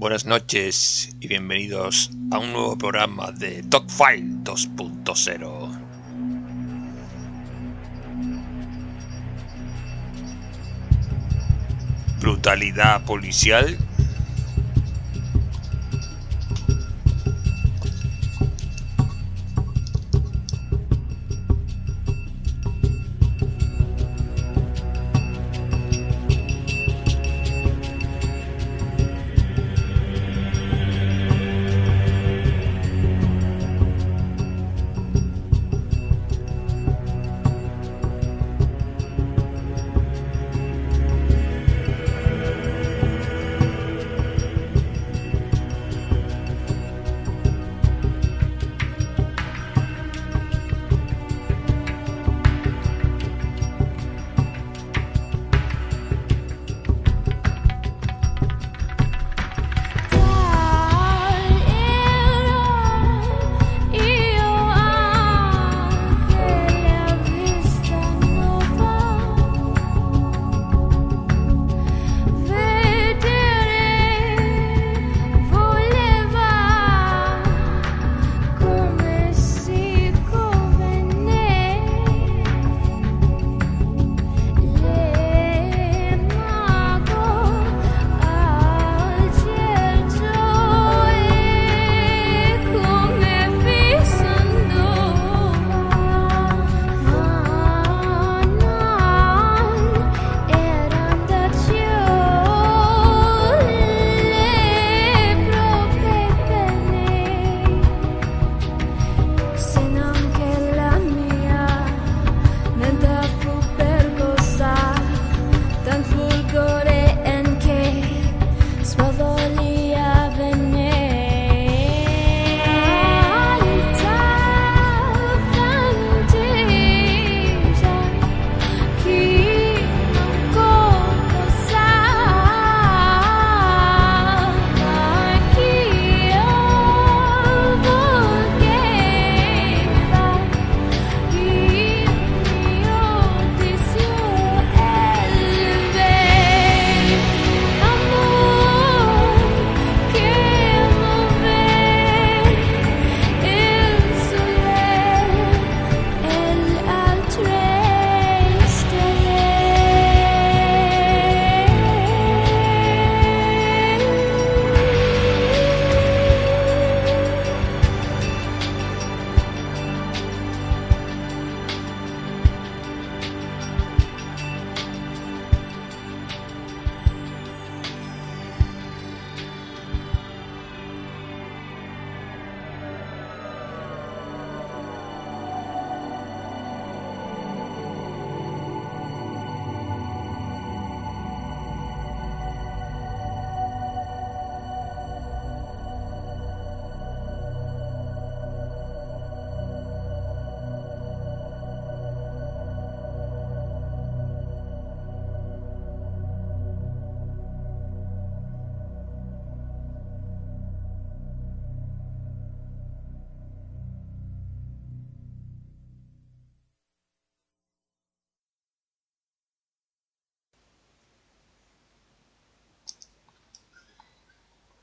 Buenas noches y bienvenidos a un nuevo programa de Dogfile 2.0. Brutalidad policial.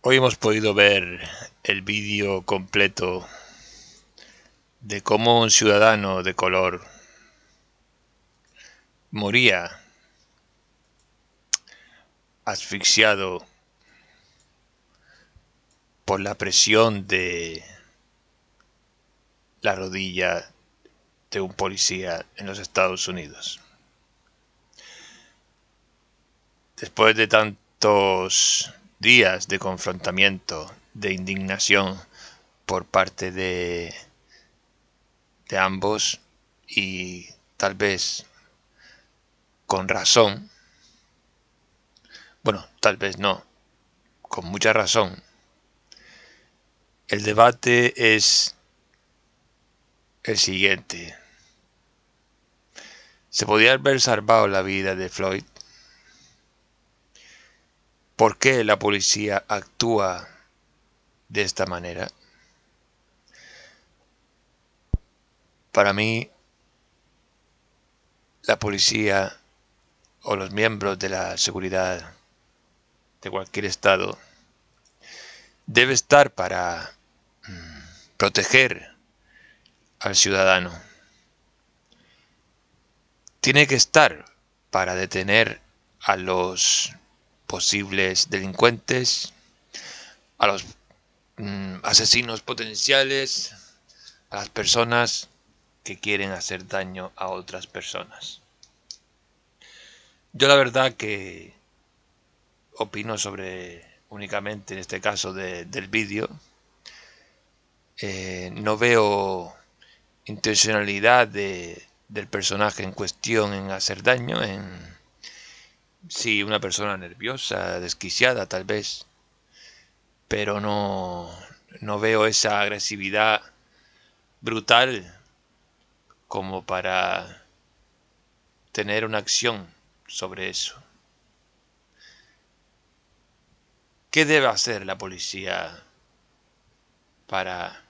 Hoy hemos podido ver el vídeo completo de cómo un ciudadano de color moría asfixiado por la presión de la rodilla de un policía en los Estados Unidos. Después de tantos días de confrontamiento, de indignación por parte de, de ambos y tal vez con razón, bueno, tal vez no, con mucha razón, el debate es el siguiente. ¿Se podía haber salvado la vida de Floyd? ¿Por qué la policía actúa de esta manera? Para mí, la policía o los miembros de la seguridad de cualquier estado debe estar para mm, proteger al ciudadano. Tiene que estar para detener a los posibles delincuentes, a los mm, asesinos potenciales, a las personas que quieren hacer daño a otras personas. Yo la verdad que opino sobre únicamente en este caso de- del vídeo. eh, no veo intencionalidad de- del personaje en cuestión en hacer daño, en sí, una persona nerviosa, desquiciada tal vez, pero no, no veo esa agresividad brutal como para tener una acción sobre eso. ¿Qué debe hacer la policía para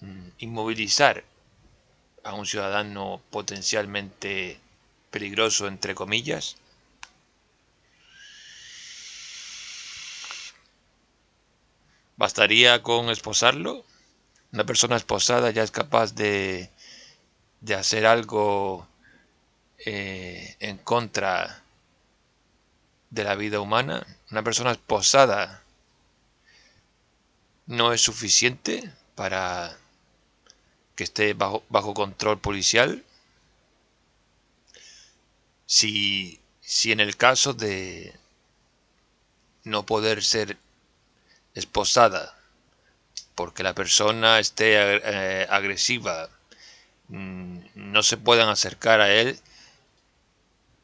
mm, inmovilizar a un ciudadano potencialmente peligroso, entre comillas? ¿Bastaría con esposarlo? Una persona esposada ya es capaz de, de hacer algo eh, en contra de la vida humana. Una persona esposada no es suficiente para que esté bajo, bajo control policial. Si, si en el caso de no poder ser esposada porque la persona esté eh, agresiva, mm, no se puedan acercar a él,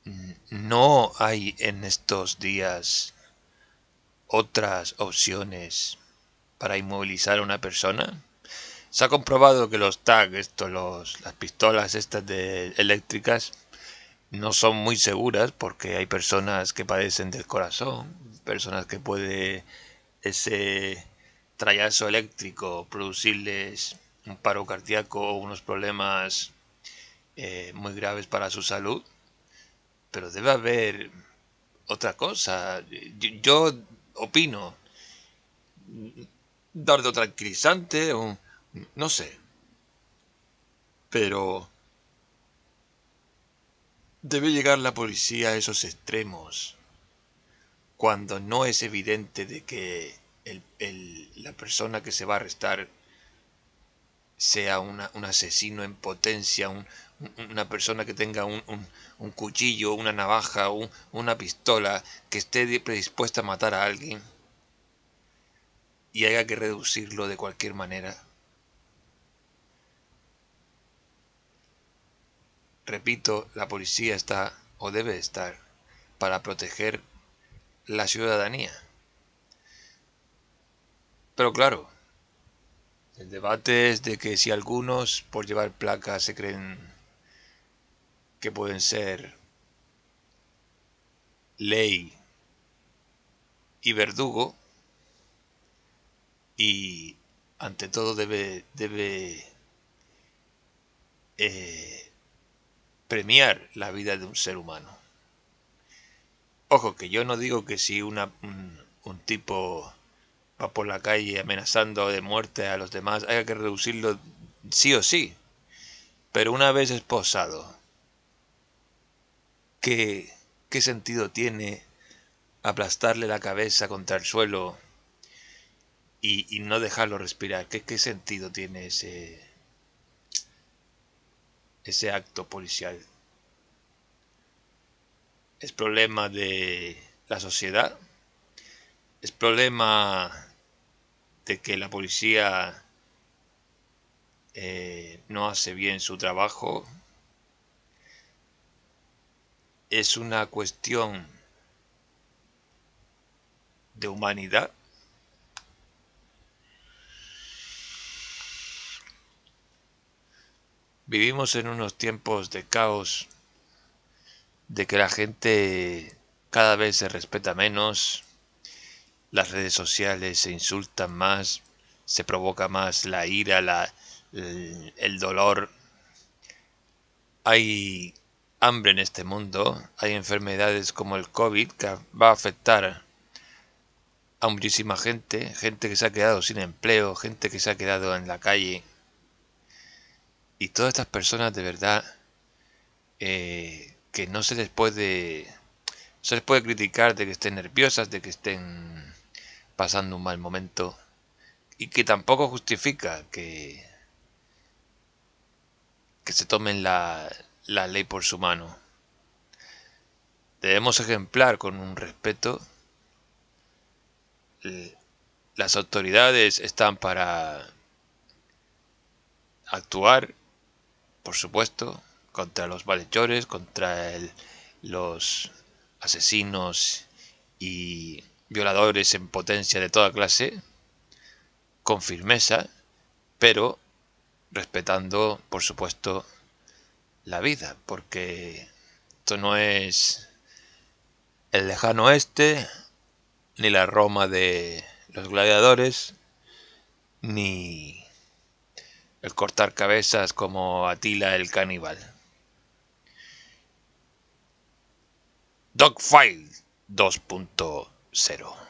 mm, no hay en estos días otras opciones para inmovilizar a una persona. Se ha comprobado que los tags, estos, los, las pistolas estas de eléctricas, no son muy seguras porque hay personas que padecen del corazón, personas que puede ese trayazo eléctrico producirles un paro cardíaco o unos problemas eh, muy graves para su salud. Pero debe haber otra cosa. Yo, opino dar de tranquilizante o no sé. Pero debe llegar la policía a esos extremos cuando no es evidente de que la persona que se va a arrestar sea una, un asesino en potencia, un, una persona que tenga un cuchillo, una navaja, una pistola, que esté predispuesta a matar a alguien y haya que reducirlo de cualquier manera. Repito, la policía está o debe estar para proteger la ciudadanía. Pero claro, el debate es de que si algunos por llevar placas se creen que pueden ser ley y verdugo y ante todo debe eh, premiar la vida de un ser humano. Ojo, que yo no digo que si una, un, tipo va por la calle amenazando de muerte a los demás, haya que reducirlo sí o sí. Pero una vez esposado, ¿qué, qué sentido tiene aplastarle la cabeza contra el suelo y, y no dejarlo respirar? ¿Qué, ¿Qué sentido tiene ese, ese acto policial? Es problema de la sociedad, es problema de que la policía eh, no hace bien su trabajo, es una cuestión de humanidad. Vivimos en unos tiempos de caos de que la gente cada vez se respeta menos, las redes sociales se insultan más, se provoca más la ira, la, el, dolor. Hay hambre en este mundo, hay enfermedades como el COVID que va a afectar a muchísima gente, gente que se ha quedado sin empleo, gente que se ha quedado en la calle. Y todas estas personas de verdad eh, que no se les puede se les puede criticar de que estén nerviosas, de que estén pasando un mal momento y que tampoco justifica que que se tomen la, la ley por su mano. Debemos ejemplar con un respeto. Las autoridades están para actuar, por supuesto, contra los malhechores, contra el- los asesinos y violadores en potencia de toda clase, con firmeza, pero respetando, por supuesto, la vida, porque esto no es el lejano oeste, ni la Roma de los gladiadores, ni el cortar cabezas como Atila el caníbal. Dogfight 2.0